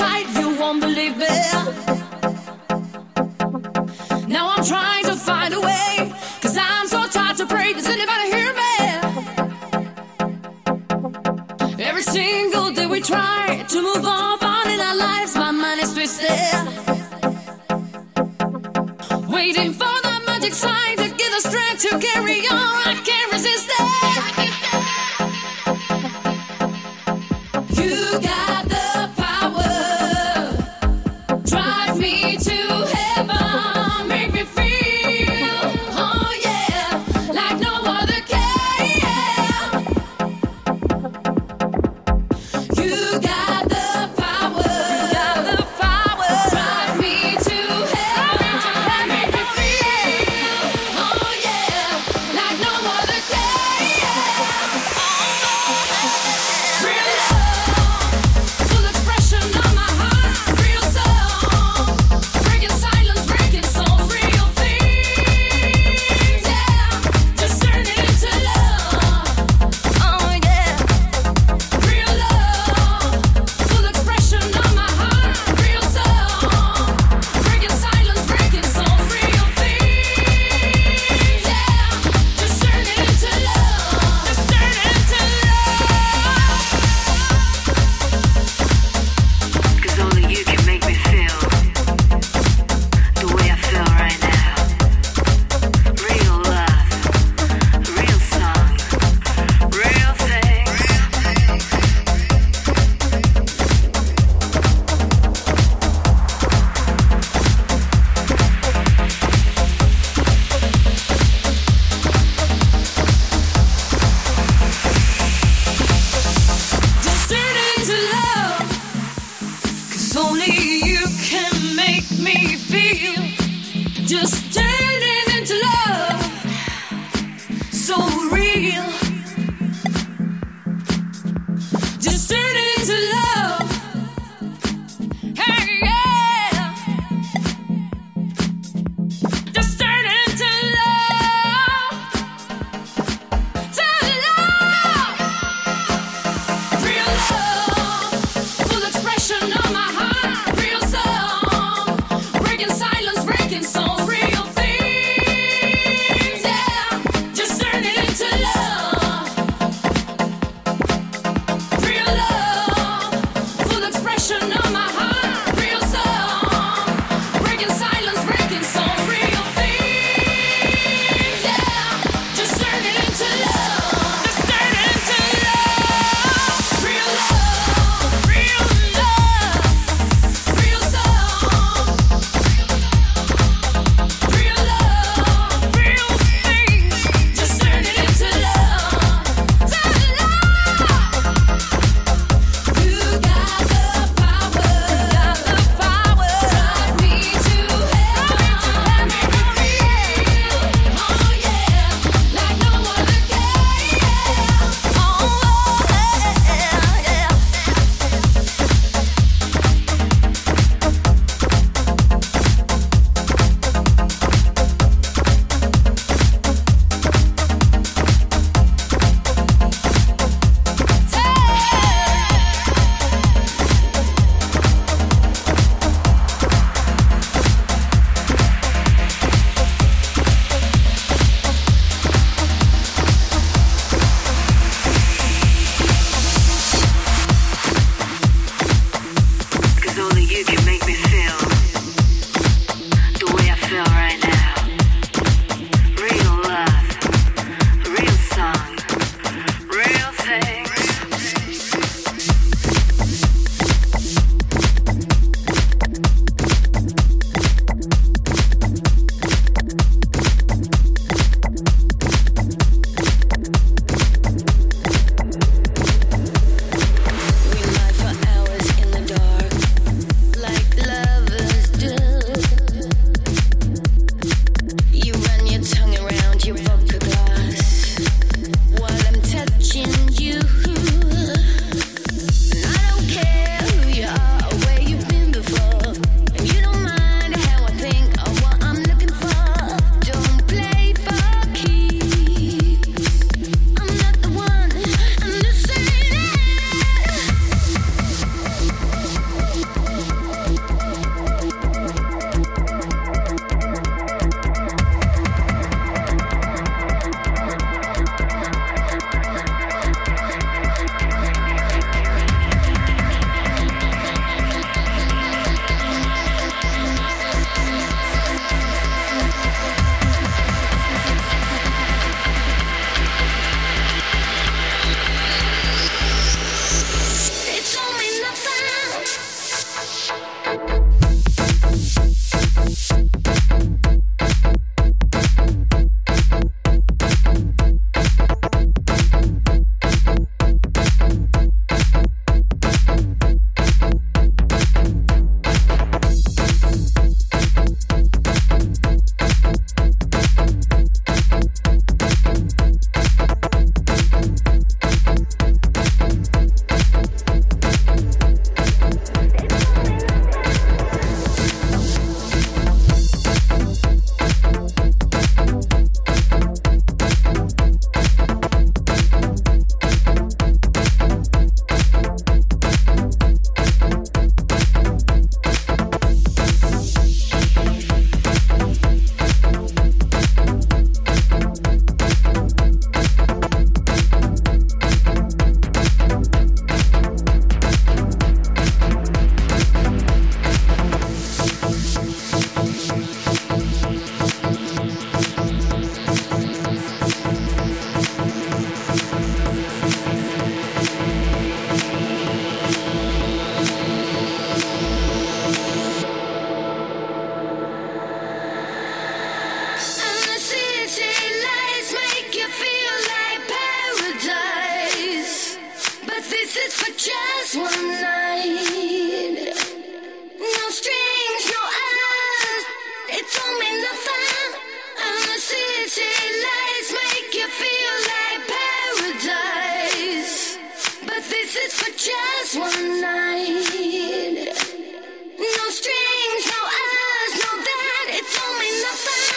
you won't believe me. Now I'm trying to find a way, cause I'm so tired to pray. Does anybody hear me? Every single day we try to move on, in our lives, my mind is twisted. Waiting for the magic sign to give us strength to carry on. Don't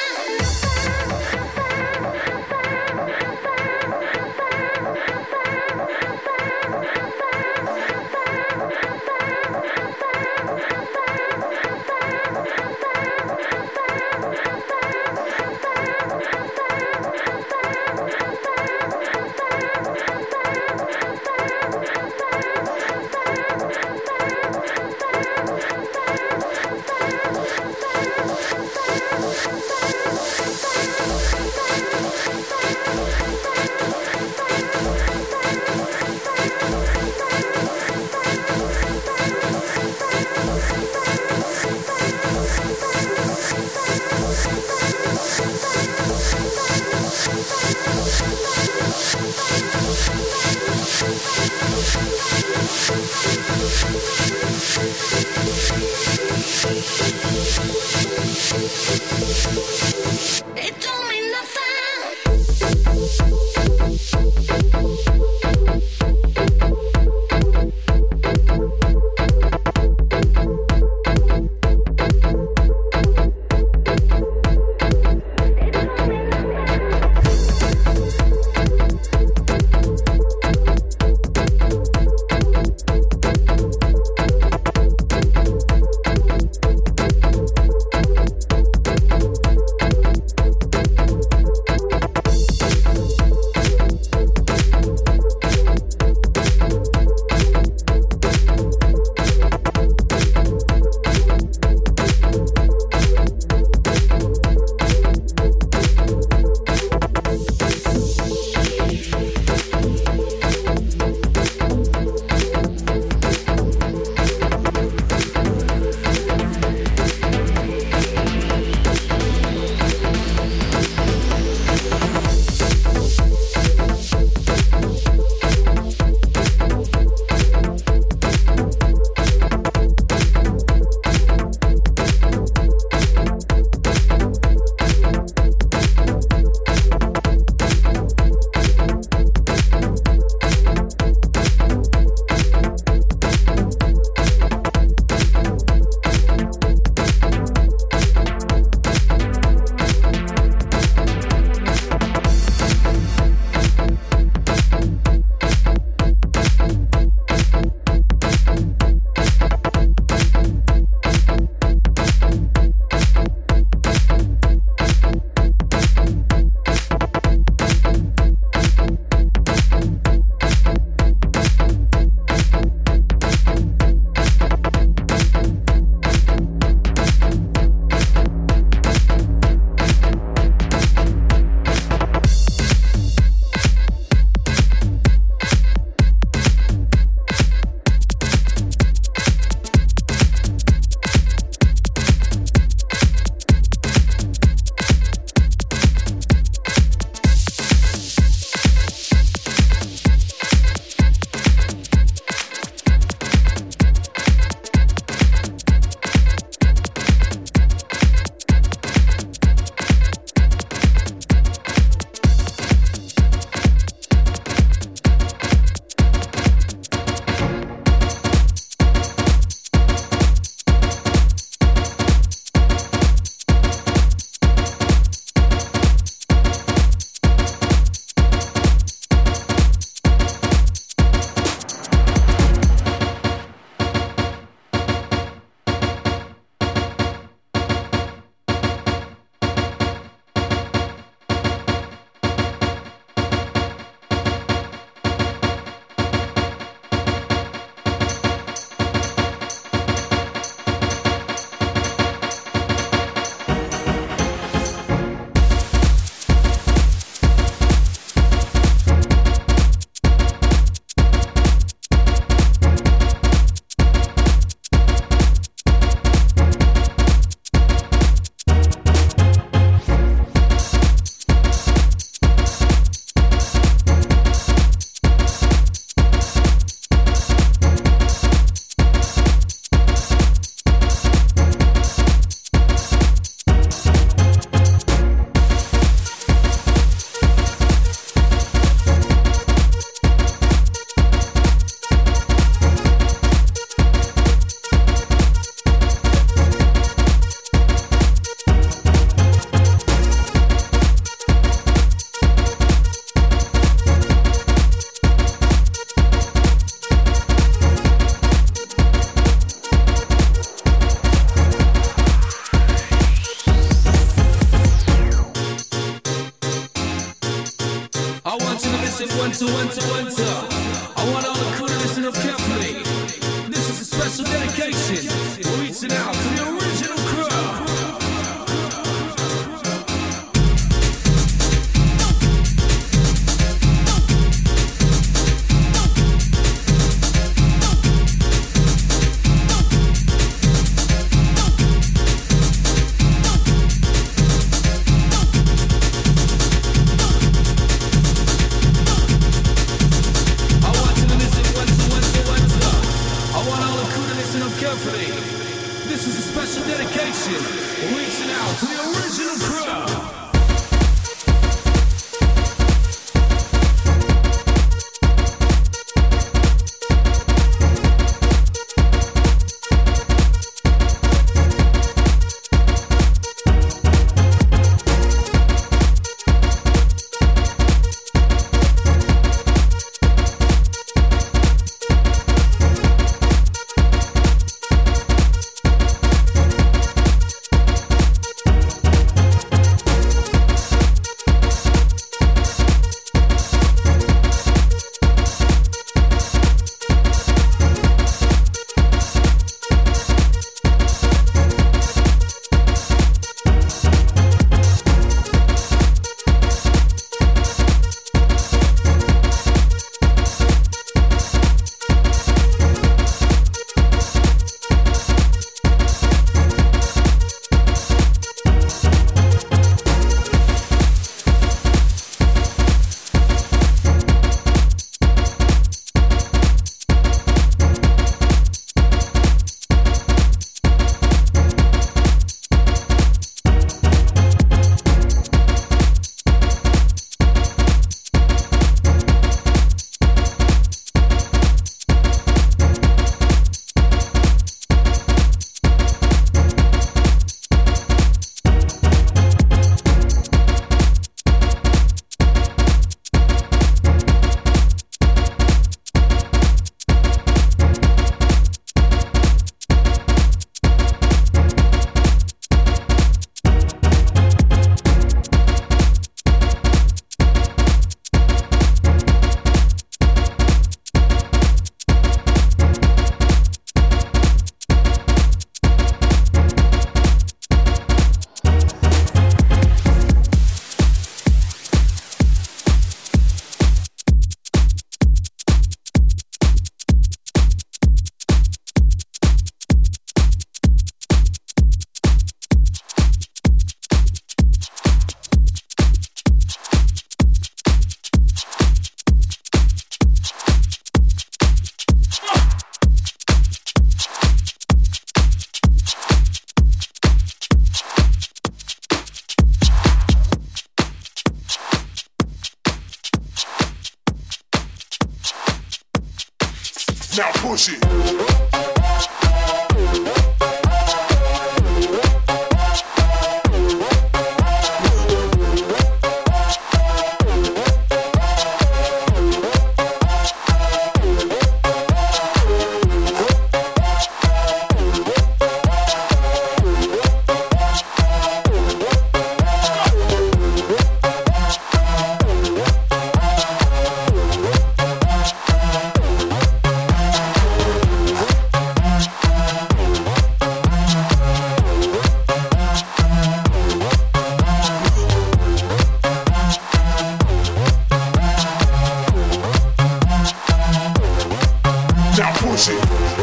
Now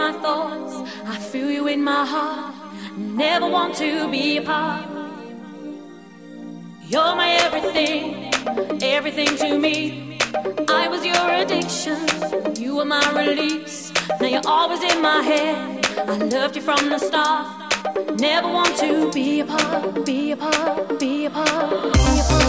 my thoughts. I feel you in my heart. Never want to be apart. You're my everything, everything to me. I was your addiction, you were my release. Now you're always in my head. I loved you from the start. Never want to be apart, be apart, be apart, be apart.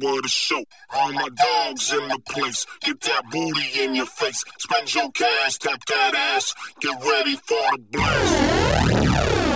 word is show. All my dogs in the place. Get that booty in your face. Spend your cash, tap that ass. Get ready for the blast.